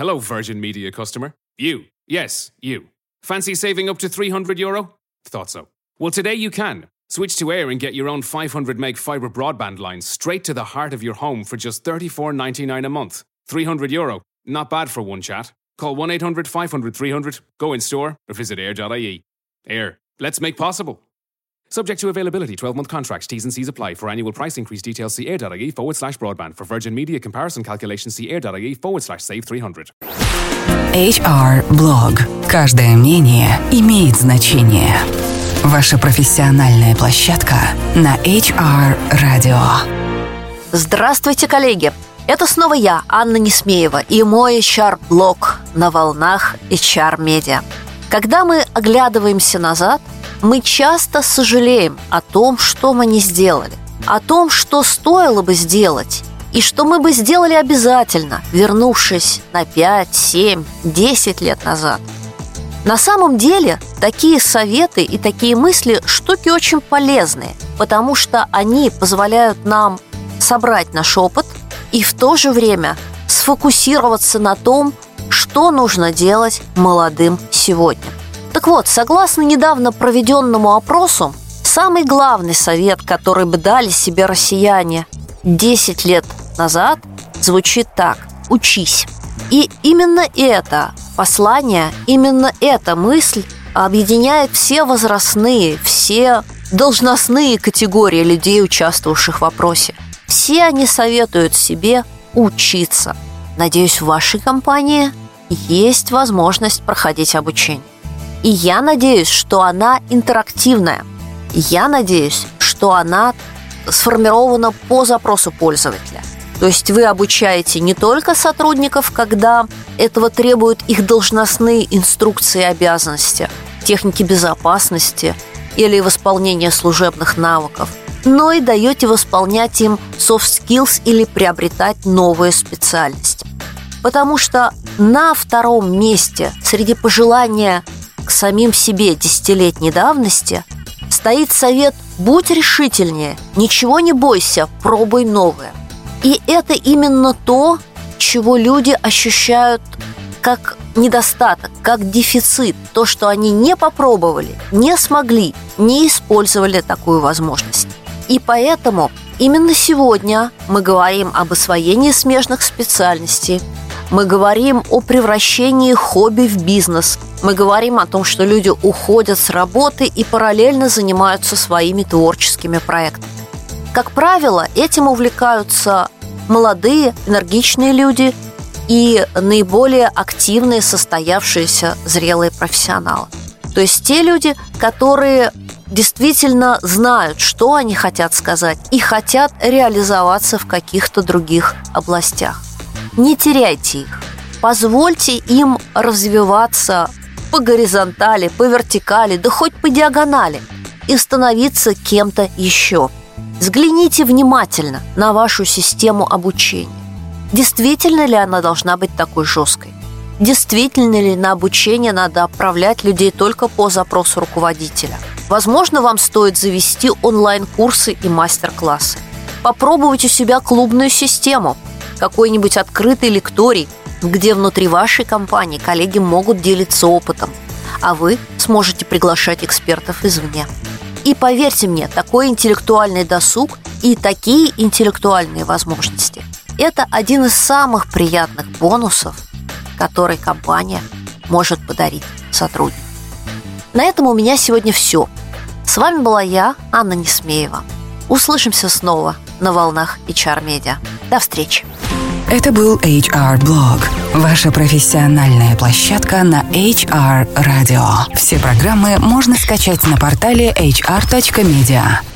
Hello, Virgin Media customer. You. Yes, you. Fancy saving up to 300 euro? Thought so. Well, today you can. Switch to Air and get your own 500 meg fibre broadband line straight to the heart of your home for just 34.99 a month. 300 euro. Not bad for one chat. Call 1 800 500 300, go in store, or visit air.ie. Air. Let's make possible. Subject to availability, 12 month contracts, T's and C's apply. For annual price increase details, see air.ie forward slash broadband. For Virgin Media comparison calculations, see air.ie forward slash save 300. HR Blog. Каждое мнение имеет значение. Ваша профессиональная площадка на HR Radio. Здравствуйте, коллеги! Это снова я, Анна Несмеева, и мой HR-блог на волнах HR-медиа. Когда мы оглядываемся назад, мы часто сожалеем о том, что мы не сделали, о том, что стоило бы сделать, и что мы бы сделали обязательно, вернувшись на 5, 7, 10 лет назад. На самом деле, такие советы и такие мысли – штуки очень полезные, потому что они позволяют нам собрать наш опыт и в то же время сфокусироваться на том, что нужно делать молодым сегодня. Так вот, согласно недавно проведенному опросу, самый главный совет, который бы дали себе россияне 10 лет назад, звучит так – учись. И именно это послание, именно эта мысль объединяет все возрастные, все должностные категории людей, участвовавших в опросе. Все они советуют себе учиться. Надеюсь, в вашей компании есть возможность проходить обучение. И я надеюсь, что она интерактивная. Я надеюсь, что она сформирована по запросу пользователя. То есть вы обучаете не только сотрудников, когда этого требуют их должностные инструкции и обязанности, техники безопасности или восполнения служебных навыков, но и даете восполнять им soft skills или приобретать новые специальности. Потому что на втором месте среди пожелания к самим себе десятилетней давности стоит совет «Будь решительнее, ничего не бойся, пробуй новое». И это именно то, чего люди ощущают как недостаток, как дефицит, то, что они не попробовали, не смогли, не использовали такую возможность. И поэтому именно сегодня мы говорим об освоении смежных специальностей, мы говорим о превращении хобби в бизнес. Мы говорим о том, что люди уходят с работы и параллельно занимаются своими творческими проектами. Как правило, этим увлекаются молодые, энергичные люди и наиболее активные, состоявшиеся, зрелые профессионалы. То есть те люди, которые действительно знают, что они хотят сказать и хотят реализоваться в каких-то других областях. Не теряйте их. Позвольте им развиваться по горизонтали, по вертикали, да хоть по диагонали и становиться кем-то еще. Взгляните внимательно на вашу систему обучения. Действительно ли она должна быть такой жесткой? Действительно ли на обучение надо отправлять людей только по запросу руководителя? Возможно, вам стоит завести онлайн-курсы и мастер-классы. Попробовать у себя клубную систему – какой-нибудь открытый лекторий, где внутри вашей компании коллеги могут делиться опытом, а вы сможете приглашать экспертов извне. И поверьте мне, такой интеллектуальный досуг и такие интеллектуальные возможности – это один из самых приятных бонусов, который компания может подарить сотруднику. На этом у меня сегодня все. С вами была я, Анна Несмеева. Услышимся снова на волнах HR Media. До встречи! Это был HR Blog, ваша профессиональная площадка на HR Radio. Все программы можно скачать на портале hr.media.